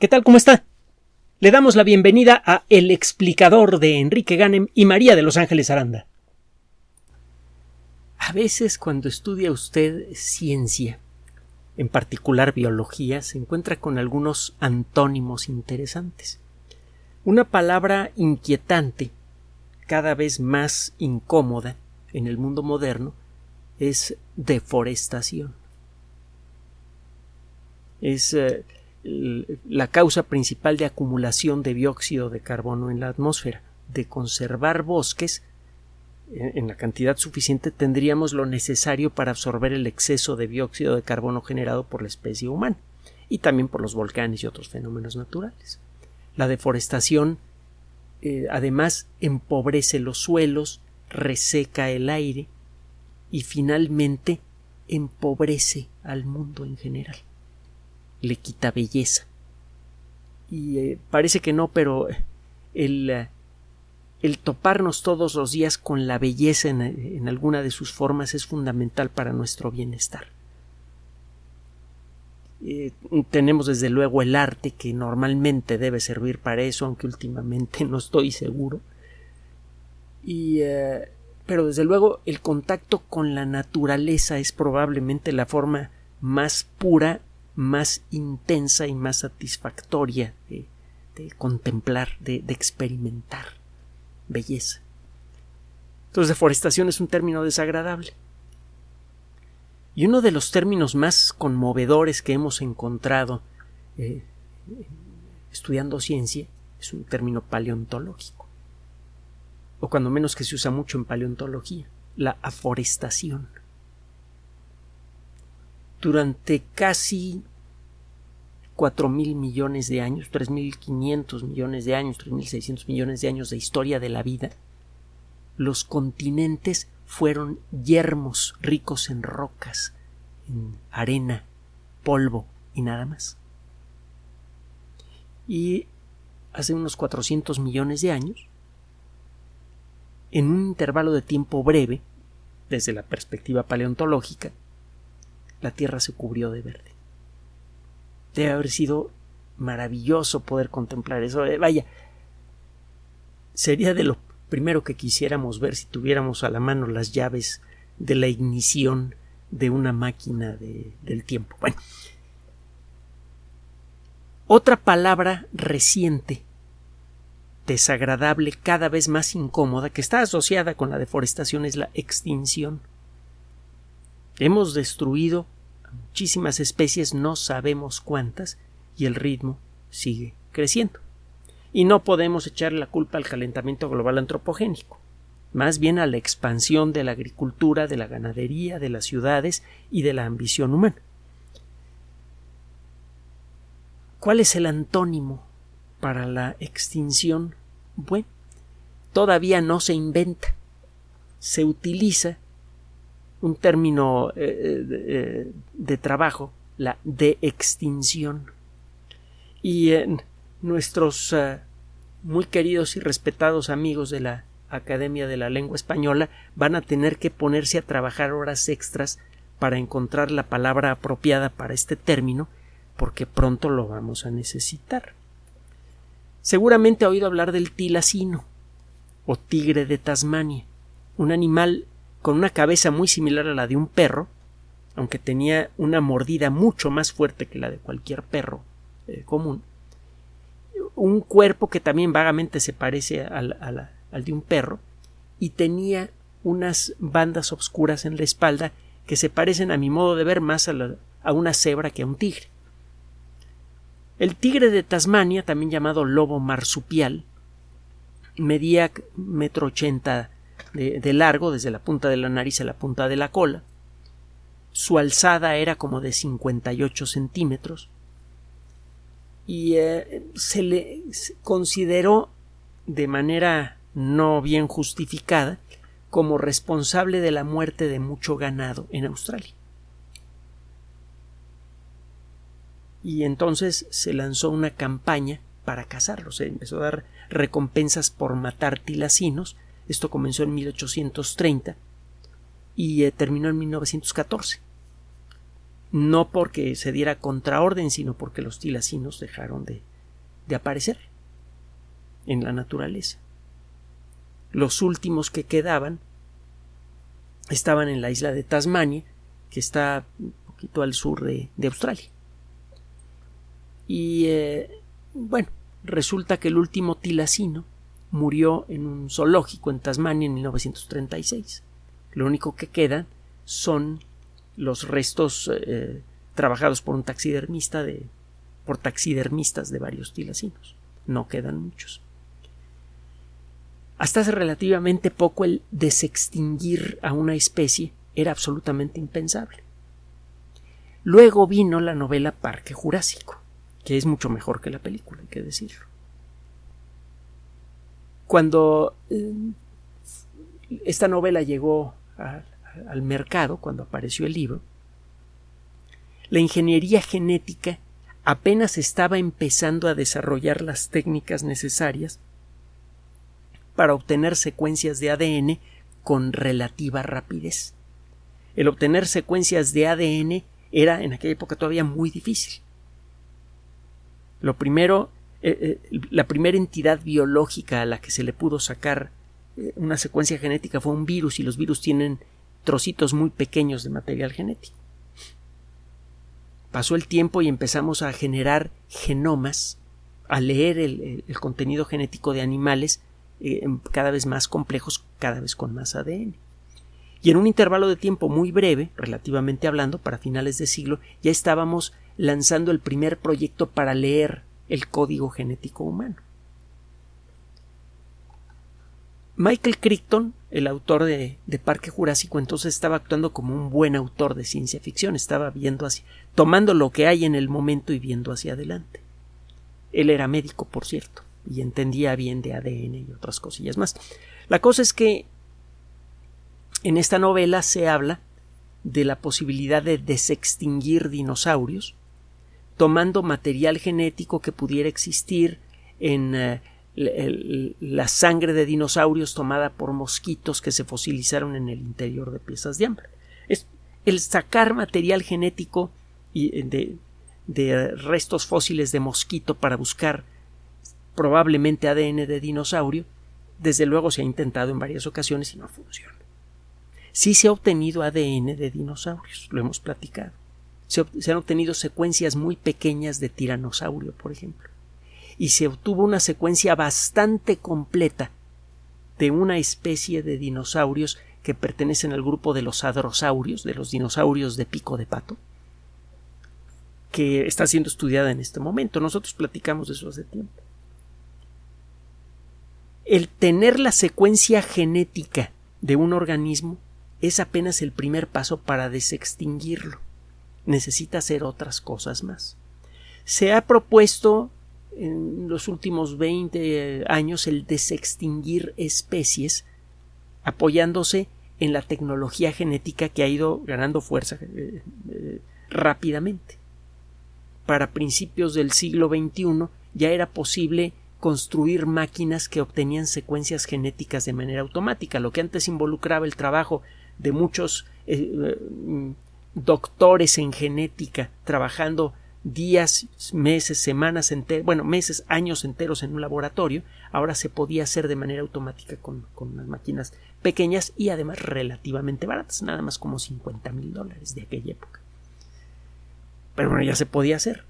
¿Qué tal? ¿Cómo está? Le damos la bienvenida a El explicador de Enrique Ganem y María de Los Ángeles Aranda. A veces cuando estudia usted ciencia, en particular biología, se encuentra con algunos antónimos interesantes. Una palabra inquietante, cada vez más incómoda en el mundo moderno, es deforestación. Es eh, la causa principal de acumulación de dióxido de carbono en la atmósfera. De conservar bosques en la cantidad suficiente tendríamos lo necesario para absorber el exceso de dióxido de carbono generado por la especie humana y también por los volcanes y otros fenómenos naturales. La deforestación eh, además empobrece los suelos, reseca el aire y finalmente empobrece al mundo en general le quita belleza. Y eh, parece que no, pero el, eh, el, toparnos todos los días con la belleza en, alguna de sus formas es fundamental para nuestro bienestar. Eh, tenemos desde luego el arte que normalmente debe servir para eso, aunque últimamente no estoy seguro. Y, pero desde luego el contacto con la naturaleza es probablemente la forma más pura más intensa y más satisfactoria de, contemplar, de, de, experimentar belleza. Entonces, deforestación es un término desagradable. Y uno de los términos más conmovedores que hemos encontrado eh, estudiando ciencia es un término paleontológico, o cuando menos que se usa mucho en paleontología, la aforestación durante casi cuatro mil millones de años, tres mil quinientos millones de años, tres mil seiscientos millones de años de historia de la vida, los continentes fueron yermos ricos en rocas, en arena, polvo y nada más. Y hace unos 400 millones de años, en un intervalo de tiempo breve, desde la perspectiva paleontológica, la tierra se cubrió de verde. Debe haber sido maravilloso poder contemplar eso. Eh, vaya, sería de lo primero que quisiéramos ver si tuviéramos a la mano las llaves de la ignición de una máquina del tiempo. Bueno, otra palabra reciente, desagradable, cada vez más incómoda, que está asociada con la deforestación es la extinción. Hemos destruido muchísimas especies, no sabemos cuántas, y el ritmo sigue creciendo. Y no podemos echar la culpa al calentamiento global antropogénico, más bien a la expansión de la agricultura, de la ganadería, de las ciudades y de la ambición humana. ¿Cuál es el antónimo para la extinción? Bueno, todavía no se inventa. Se utiliza un término eh, eh, eh, de, trabajo, la de extinción. Y nuestros muy queridos y respetados amigos de la Academia de la Lengua Española van a tener que ponerse a trabajar horas extras para encontrar la palabra apropiada para este término, porque pronto lo vamos a necesitar. Seguramente ha oído hablar del tilacino o tigre de Tasmania, un animal con una cabeza muy similar a la de un perro, aunque tenía una mordida mucho más fuerte que la de cualquier perro eh, común, un cuerpo que también vagamente se parece al, de un perro, y tenía unas bandas oscuras en la espalda que se parecen a mi modo de ver más a, a una cebra que a un tigre. El tigre de Tasmania, también llamado lobo marsupial, medía metro ochenta de, largo, desde la punta de la nariz a la punta de la cola. Su alzada era como de 58 centímetros. Y eh, se le consideró de manera no bien justificada como responsable de la muerte de mucho ganado en Australia. Y entonces se lanzó una campaña para cazarlos. Se empezó a dar recompensas por matar tilacinos esto comenzó en 1830 y eh, terminó en 1914. no porque se diera contraorden, sino porque los tilacinos dejaron de, de aparecer en la naturaleza. Los últimos que quedaban estaban en la isla de Tasmania, que está un poquito al sur de, Australia. Y eh, bueno, resulta que el último tilacino murió en un zoológico en Tasmania en 1936. Lo único que quedan son los restos eh, trabajados por un taxidermista de por taxidermistas de varios tilacinos. No quedan muchos. Hasta hace relativamente poco el desextinguir a una especie era absolutamente impensable. Luego vino la novela Parque Jurásico, que es mucho mejor que la película, hay que decirlo. Cuando eh, esta novela llegó al mercado, cuando apareció el libro, la ingeniería genética apenas estaba empezando a desarrollar las técnicas necesarias para obtener secuencias de ADN con relativa rapidez. El obtener secuencias de ADN era en aquella época todavía muy difícil. Lo primero, eh, eh, la primera entidad biológica a la que se le pudo sacar eh, una secuencia genética fue un virus y los virus tienen trocitos muy pequeños de material genético. Pasó el tiempo y empezamos a generar genomas, a leer el contenido genético de animales cada vez más complejos, cada vez con más ADN. Y en un intervalo de tiempo muy breve, relativamente hablando, para finales de siglo, ya estábamos lanzando el primer proyecto para leer el código genético humano. Michael Crichton, el autor de, de, Parque Jurásico, entonces estaba actuando como un buen autor de ciencia ficción, estaba viendo así, tomando lo que hay en el momento y viendo hacia adelante. Él era médico, por cierto y entendía bien de ADN y otras cosillas más. La cosa es que en esta novela se habla de la posibilidad de desextinguir dinosaurios, tomando material genético que pudiera existir en eh, la sangre de dinosaurios tomada por mosquitos que se fosilizaron en el interior de piezas de hambre. El sacar material genético de, de restos fósiles de mosquito para buscar probablemente ADN de dinosaurio, desde luego se ha intentado en varias ocasiones y no funciona. Sí se ha obtenido ADN de dinosaurios, lo hemos platicado. Se, han obtenido secuencias muy pequeñas de tiranosaurio, por ejemplo. Y se obtuvo una secuencia bastante completa de una especie de dinosaurios que pertenecen al grupo de los hadrosaurios, de los dinosaurios de pico de pato, que está siendo estudiada en este momento. Nosotros platicamos de eso hace tiempo el tener la secuencia genética de un organismo es apenas el primer paso para desextinguirlo. Necesita hacer otras cosas más. Se ha propuesto en los últimos 20 años el desextinguir especies apoyándose en la tecnología genética que ha ido ganando fuerza eh, eh, rápidamente. Para principios del siglo XXI ya era posible construir máquinas que obtenían secuencias genéticas de manera automática, lo que antes involucraba el trabajo de muchos eh, eh, doctores en genética trabajando días, meses, semanas enteras, bueno, meses, años enteros en un laboratorio, ahora se podía hacer de manera automática con, con unas máquinas pequeñas y además relativamente baratas, nada más como 50 mil dólares de aquella época. Pero bueno, ya se podía hacer.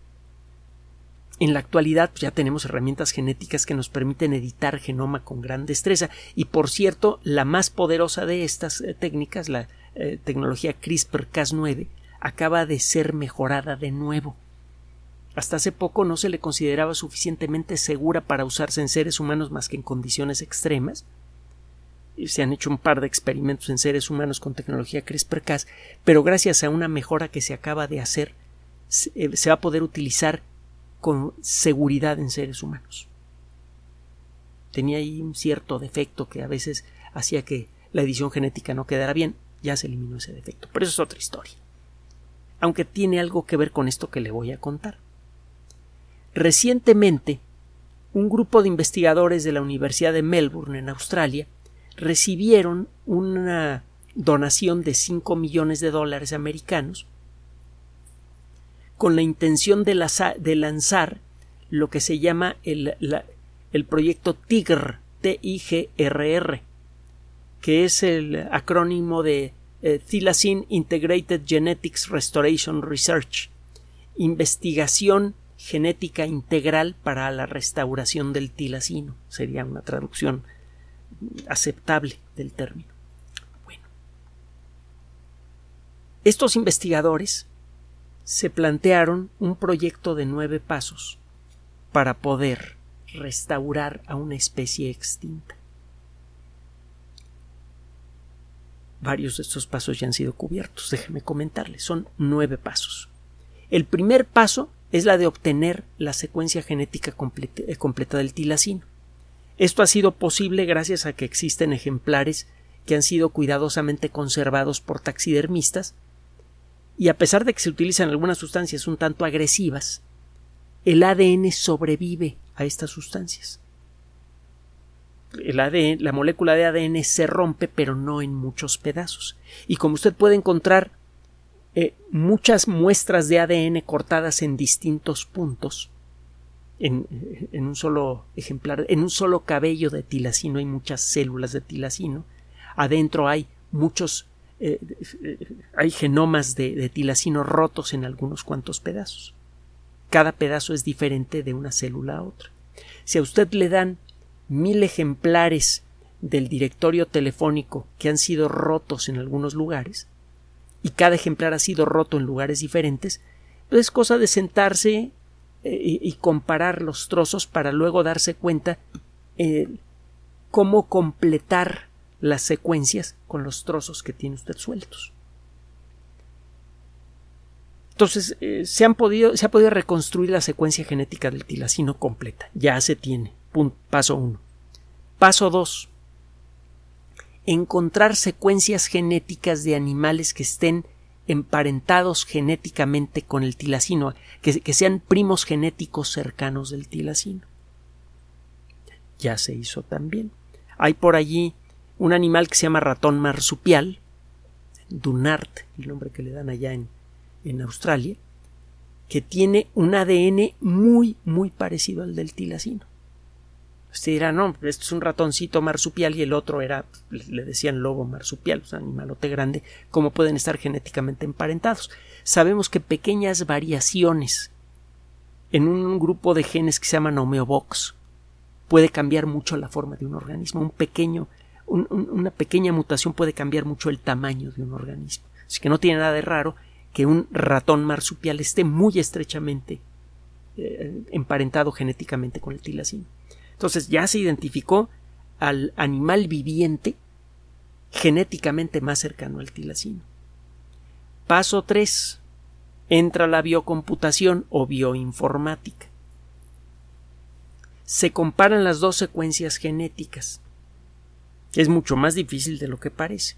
En la actualidad pues, ya tenemos herramientas genéticas que nos permiten editar genoma con gran destreza y por cierto la más poderosa de estas eh, técnicas, la eh, tecnología CRISPR-Cas9, acaba de ser mejorada de nuevo. Hasta hace poco no se le consideraba suficientemente segura para usarse en seres humanos más que en condiciones extremas. Se han hecho un par de experimentos en seres humanos con tecnología CRISPR-Cas, pero gracias a una mejora que se acaba de hacer, se eh, va a poder utilizar con seguridad en seres humanos. Tenía ahí un cierto defecto que a veces hacía que la edición genética no quedara bien, ya se eliminó ese defecto, pero eso es otra historia. Aunque tiene algo que ver con esto que le voy a contar. Recientemente, un grupo de investigadores de la Universidad de Melbourne, en Australia, recibieron una donación de 5 millones de dólares americanos con la intención de, lanzar lo que se llama el, el proyecto TIGR, T-I-G-R-R, que es el acrónimo de eh, Integrated Genetics Restoration Research, investigación genética integral para la restauración del tilacino. Sería una traducción aceptable del término. Estos investigadores se plantearon un proyecto de nueve pasos para poder restaurar a una especie extinta. Varios de estos pasos ya han sido cubiertos, déjeme comentarles, son nueve pasos. El primer paso es la de obtener la secuencia genética completa, eh, completa del tilacino. Esto ha sido posible gracias a que existen ejemplares que han sido cuidadosamente conservados por taxidermistas y a pesar de que se utilizan algunas sustancias un tanto agresivas, el ADN sobrevive a estas sustancias. La molécula de ADN se rompe, pero no en muchos pedazos. Y como usted puede encontrar eh, muchas muestras de ADN cortadas en distintos puntos, en, en, un solo ejemplar, en un solo cabello de tilacino hay muchas células de tilacino, adentro hay muchos eh, hay genomas de, de, tilacino rotos en algunos cuantos pedazos. Cada pedazo es diferente de una célula a otra. Si a usted le dan mil ejemplares del directorio telefónico que han sido rotos en algunos lugares, y cada ejemplar ha sido roto en lugares diferentes, pues es cosa de sentarse eh, y, comparar los trozos para luego darse cuenta eh, cómo completar las secuencias con los trozos que tiene usted sueltos. Entonces, eh, se, han podido, se ha podido reconstruir la secuencia genética del tilacino completa. Ya se tiene. Paso 1. Paso 2. Encontrar secuencias genéticas de animales que estén emparentados genéticamente con el tilacino, que, que sean primos genéticos cercanos del tilacino. Ya se hizo también. Hay por allí un animal que se llama ratón marsupial, Dunart, el nombre que le dan allá en, en Australia, que tiene un ADN muy, muy parecido al del tilacino. Usted dirá, no, esto es un ratoncito marsupial y el otro era, le decían lobo marsupial, un animalote grande, ¿cómo pueden estar genéticamente emparentados? Sabemos que pequeñas variaciones en un grupo de genes que se llaman homeobox puede cambiar mucho la forma de un organismo. Un pequeño, una pequeña mutación puede cambiar mucho el tamaño de un organismo. Así que no tiene nada de raro que un ratón marsupial esté muy estrechamente eh, emparentado genéticamente con el tilacino. Entonces ya se identificó al animal viviente genéticamente más cercano al tilacino. Paso 3. Entra la biocomputación o bioinformática. Se comparan las dos secuencias genéticas. Es mucho más difícil de lo que parece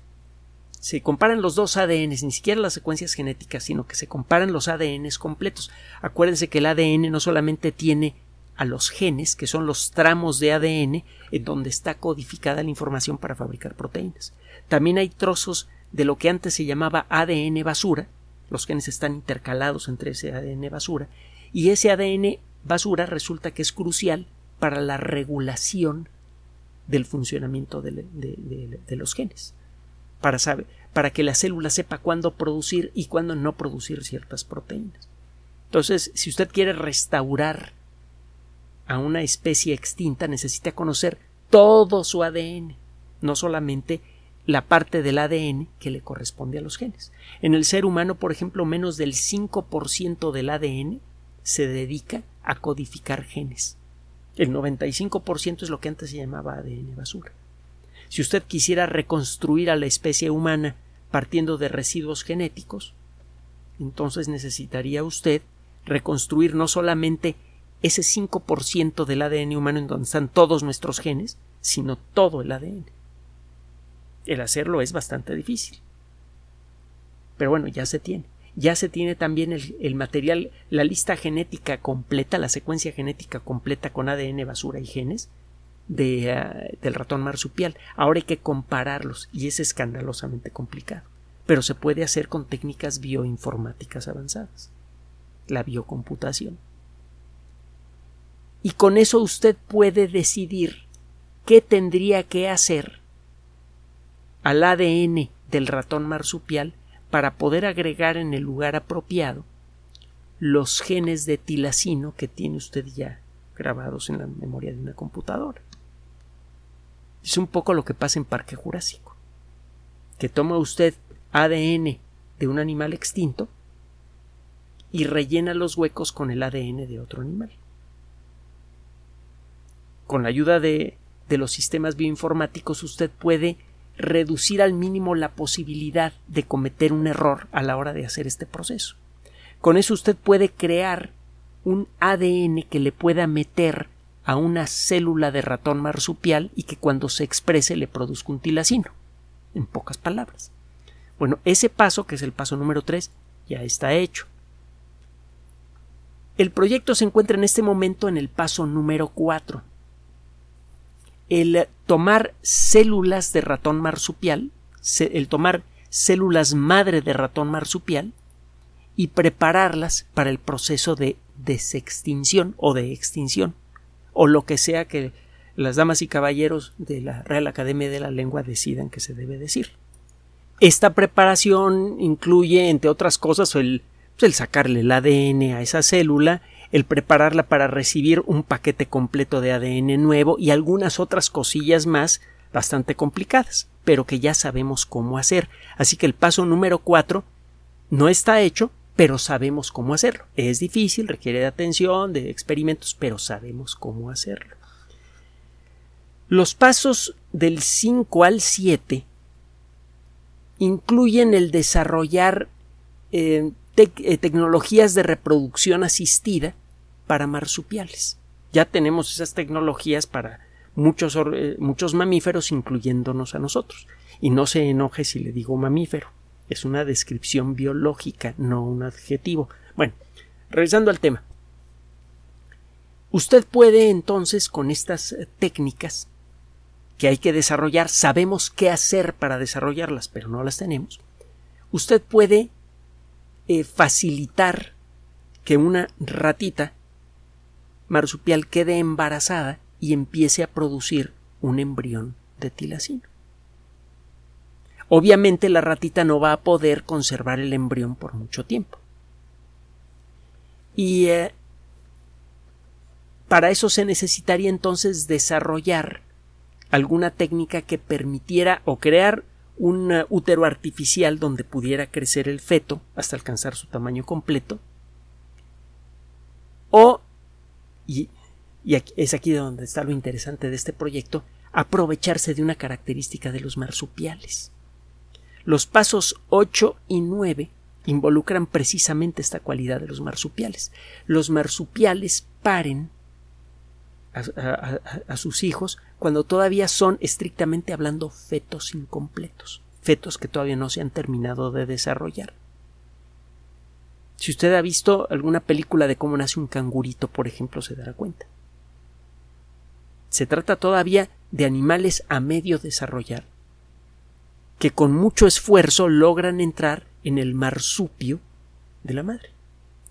se comparan los dos ADNs, ni siquiera las secuencias genéticas, sino que se comparan los ADNs completos. Acuérdense que el ADN no solamente tiene a los genes, que son los tramos de ADN en donde está codificada la información para fabricar proteínas. También hay trozos de lo que antes se llamaba ADN basura, los genes están intercalados entre ese ADN basura, y ese ADN basura resulta que es crucial para la regulación del funcionamiento de, los genes para, saber, para que la célula sepa cuándo producir y cuándo no producir ciertas proteínas. Entonces, si usted quiere restaurar a una especie extinta, necesita conocer todo su ADN, no solamente la parte del ADN que le corresponde a los genes. En el ser humano, por ejemplo, menos del 5% del ADN se dedica a codificar genes. El 95% es lo que antes se llamaba ADN basura. Si usted quisiera reconstruir a la especie humana partiendo de residuos genéticos, entonces necesitaría usted reconstruir no solamente ese 5% del ADN humano en donde están todos nuestros genes, sino todo el ADN. El hacerlo es bastante difícil. Pero bueno, ya se tiene. Ya se tiene también el, material, la lista genética completa, la secuencia genética completa con ADN basura y genes, de, eh, del ratón marsupial. Ahora hay que compararlos y es escandalosamente complicado. Pero se puede hacer con técnicas bioinformáticas avanzadas. la biocomputación. Y con eso usted puede decidir qué tendría que hacer al ADN del ratón marsupial para poder agregar en el lugar apropiado los genes de tilacino que tiene usted ya grabados en la memoria de una computadora. Es un poco lo que pasa en Parque Jurásico, que toma usted ADN de un animal extinto y rellena los huecos con el ADN de otro animal. Con la ayuda de, de los sistemas bioinformáticos usted puede reducir al mínimo la posibilidad de cometer un error a la hora de hacer este proceso. Con eso usted puede crear un ADN que le pueda meter a una célula de ratón marsupial y que cuando se exprese le produzca un tilacino. En pocas palabras. Bueno, ese paso, que es el paso número 3, ya está hecho. El proyecto se encuentra en este momento en el paso número 4. El tomar células de ratón marsupial, el tomar células madre de ratón marsupial y prepararlas para el proceso de desextinción o de extinción, o lo que sea que las damas y caballeros de la Real Academia de la Lengua decidan que se debe decir. Esta preparación incluye, entre otras cosas, el, pues, el sacarle el ADN a esa célula, el prepararla para recibir un paquete completo de ADN nuevo y algunas otras cosillas más bastante complicadas, pero que ya sabemos cómo hacer. Así que el paso número cuatro no está hecho, pero sabemos cómo hacerlo. Es difícil, requiere de atención, de experimentos, pero sabemos cómo hacerlo. Los pasos del 5 al 7 incluyen el desarrollar eh, eh, tecnologías de reproducción asistida para marsupiales. Ya tenemos esas tecnologías para muchos, eh, muchos mamíferos, incluyéndonos a nosotros. Y no se enoje si le digo mamífero. Es una descripción biológica, no un adjetivo. Bueno, regresando al tema. Usted puede entonces con estas técnicas que hay que desarrollar, sabemos qué hacer para desarrollarlas, pero no las tenemos, usted puede eh, facilitar que una ratita marsupial quede embarazada y empiece a producir un embrión de tilacino. Obviamente la ratita no va a poder conservar el embrión por mucho tiempo. Y eh, para eso se necesitaría entonces desarrollar alguna técnica que permitiera o crear un uh, útero artificial donde pudiera crecer el feto hasta alcanzar su tamaño completo o y, es aquí donde está lo interesante de este proyecto aprovecharse de una característica de los marsupiales los pasos 8 y 9 involucran precisamente esta cualidad de los marsupiales los marsupiales paren a, sus hijos cuando todavía son estrictamente hablando fetos incompletos, fetos que todavía no se han terminado de desarrollar. Si usted ha visto alguna película de cómo nace un cangurito, por ejemplo, se dará cuenta. Se trata todavía de animales a medio desarrollar, que con mucho esfuerzo logran entrar en el marsupio de la madre,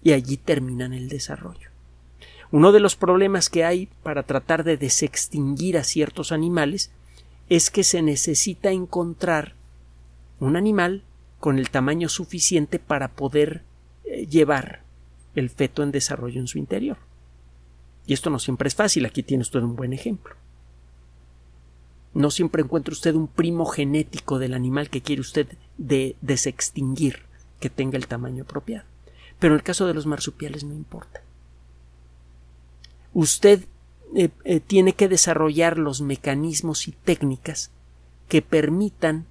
y allí terminan el desarrollo. Uno de los problemas que hay para tratar de desextinguir a ciertos animales es que se necesita encontrar un animal con el tamaño suficiente para poder llevar el feto en desarrollo en su interior. Y esto no siempre es fácil, aquí tiene usted un buen ejemplo. No siempre encuentra usted un primo genético del animal que quiere usted de desextinguir que tenga el tamaño apropiado. Pero en el caso de los marsupiales no importa usted eh, eh, tiene que desarrollar los mecanismos y técnicas que permitan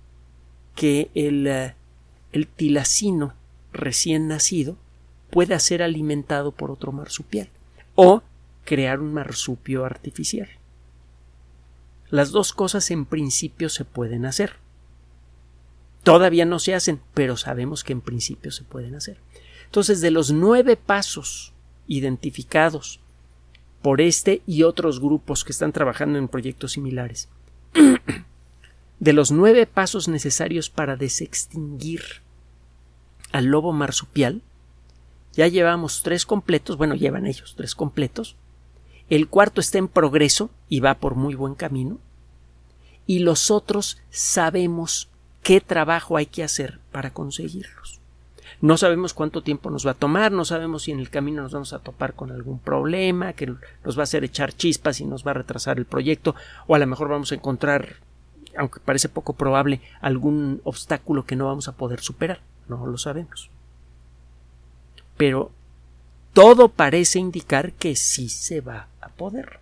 que el, eh, el tilacino recién nacido pueda ser alimentado por otro marsupial o crear un marsupio artificial. Las dos cosas en principio se pueden hacer. Todavía no se hacen, pero sabemos que en principio se pueden hacer. Entonces, de los nueve pasos identificados por este y otros grupos que están trabajando en proyectos similares. de los nueve pasos necesarios para desextinguir al lobo marsupial, ya llevamos tres completos, bueno, llevan ellos tres completos, el cuarto está en progreso y va por muy buen camino, y los otros sabemos qué trabajo hay que hacer para conseguirlos. No sabemos cuánto tiempo nos va a tomar, no sabemos si en el camino nos vamos a topar con algún problema que nos va a hacer echar chispas y nos va a retrasar el proyecto, o a lo mejor vamos a encontrar, aunque parece poco probable, algún obstáculo que no vamos a poder superar. No lo sabemos. Pero todo parece indicar que sí se va a poder.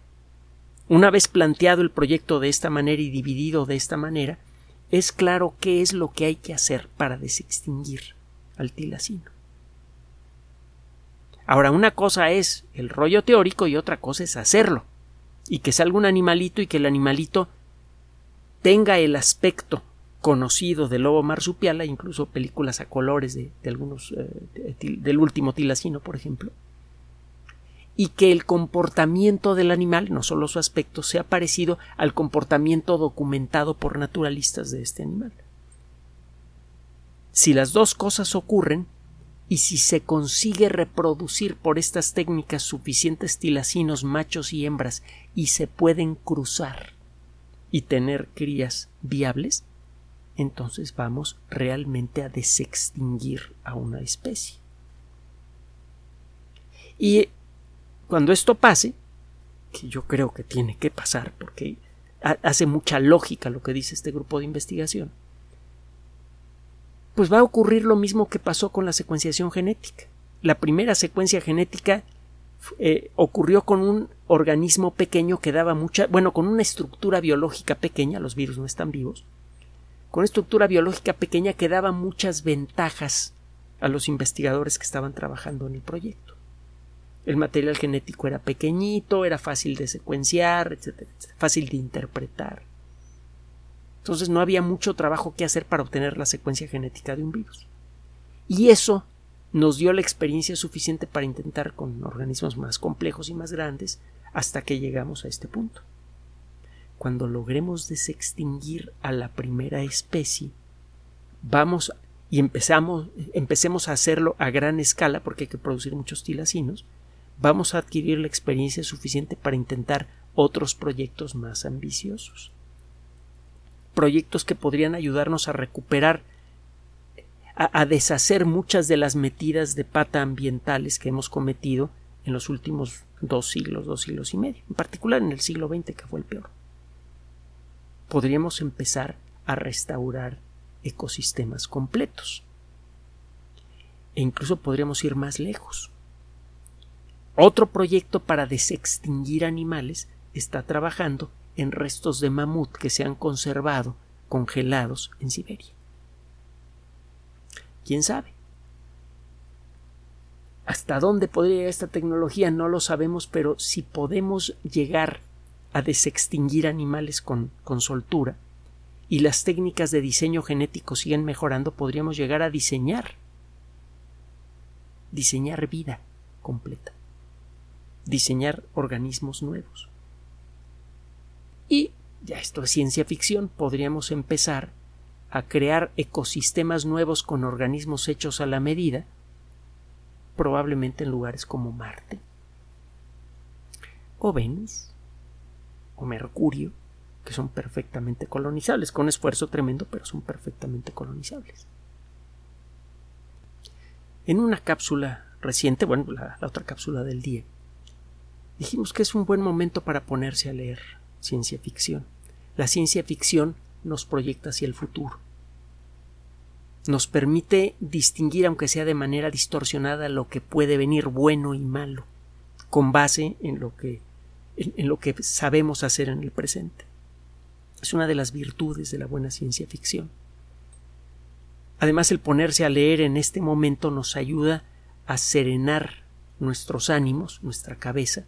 Una vez planteado el proyecto de esta manera y dividido de esta manera, es claro qué es lo que hay que hacer para desextinguir al tilacino. Ahora, una cosa es el rollo teórico y otra cosa es hacerlo. Y que salga un animalito y que el animalito tenga el aspecto conocido del lobo marsupial, incluso películas a colores de, algunos eh, del último tilacino, por ejemplo, y que el comportamiento del animal, no solo su aspecto, sea parecido al comportamiento documentado por naturalistas de este animal. Si las dos cosas ocurren, y si se consigue reproducir por estas técnicas suficientes tilacinos machos y hembras y se pueden cruzar y tener crías viables, entonces vamos realmente a desextinguir a una especie. Y cuando esto pase, que yo creo que tiene que pasar porque hace mucha lógica lo que dice este grupo de investigación, pues va a ocurrir lo mismo que pasó con la secuenciación genética. La primera secuencia genética eh, ocurrió con un organismo pequeño que daba mucha, bueno, con una estructura biológica pequeña, los virus no están vivos, con estructura biológica pequeña que daba muchas ventajas a los investigadores que estaban trabajando en el proyecto. El material genético era pequeñito, era fácil de secuenciar, etcétera, fácil de interpretar. Entonces no había mucho trabajo que hacer para obtener la secuencia genética de un virus. Y eso nos dio la experiencia suficiente para intentar con organismos más complejos y más grandes hasta que llegamos a este punto. Cuando logremos desextinguir a la primera especie, vamos y empezamos, empecemos a hacerlo a gran escala porque hay que producir muchos tilacinos, vamos a adquirir la experiencia suficiente para intentar otros proyectos más ambiciosos proyectos que podrían ayudarnos a recuperar, a, deshacer muchas de las metidas de pata ambientales que hemos cometido en los últimos dos siglos, dos siglos y medio, en particular en el siglo XX, que fue el peor. Podríamos empezar a restaurar ecosistemas completos. E incluso podríamos ir más lejos. Otro proyecto para desextinguir animales está trabajando en restos de mamut que se han conservado congelados en Siberia. ¿Quién sabe? ¿Hasta dónde podría llegar esta tecnología? No lo sabemos, pero si podemos llegar a desextinguir animales con, con soltura y las técnicas de diseño genético siguen mejorando, podríamos llegar a diseñar. Diseñar vida completa, diseñar organismos nuevos. Y ya esto es ciencia ficción, podríamos empezar a crear ecosistemas nuevos con organismos hechos a la medida, probablemente en lugares como Marte, o Venus, Mercurio, que son perfectamente colonizables, con esfuerzo tremendo, pero son perfectamente colonizables. En una cápsula reciente, bueno, la otra cápsula del día, dijimos que es un buen momento para ponerse a leer ciencia ficción. La ciencia ficción nos proyecta hacia el futuro. Nos permite distinguir, aunque sea de manera distorsionada, lo que puede venir bueno y malo, con base en lo que, en, lo que sabemos hacer en el presente. Es una de las virtudes de la buena ciencia ficción. Además, el ponerse a leer en este momento nos ayuda a serenar nuestros ánimos, nuestra cabeza,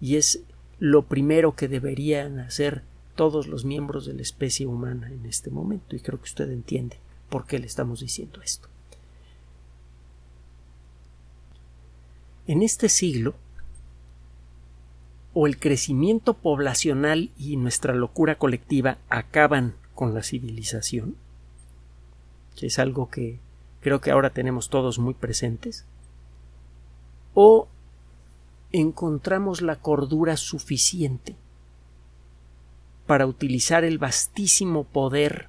y es lo primero que deberían hacer todos los miembros de la especie humana en este momento, y creo que usted entiende por qué le estamos diciendo esto. En este siglo, o el crecimiento poblacional y nuestra locura colectiva acaban con la civilización, que es algo que creo que ahora tenemos todos muy presentes, o encontramos la cordura suficiente para utilizar el vastísimo poder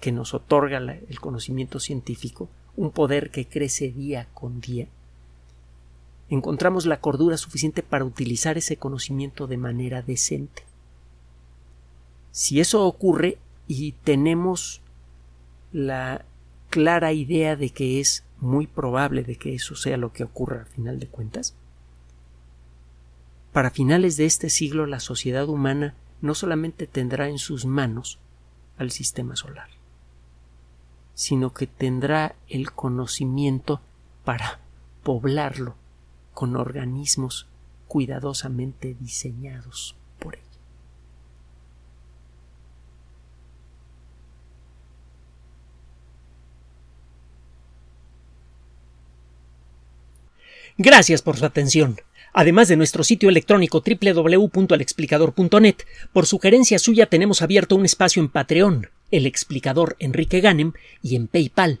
que nos otorga el conocimiento científico, un poder que crece día con día, encontramos la cordura suficiente para utilizar ese conocimiento de manera decente. Si eso ocurre y tenemos la clara idea de que es muy probable de que eso sea lo que ocurra al final de cuentas, para finales de este siglo la sociedad humana no solamente tendrá en sus manos al sistema solar, sino que tendrá el conocimiento para poblarlo con organismos cuidadosamente diseñados por ella. Gracias por su atención además de nuestro sitio electrónico www.alexplicador.net. Por sugerencia suya tenemos abierto un espacio en Patreon, el explicador Enrique Ganem, y en PayPal,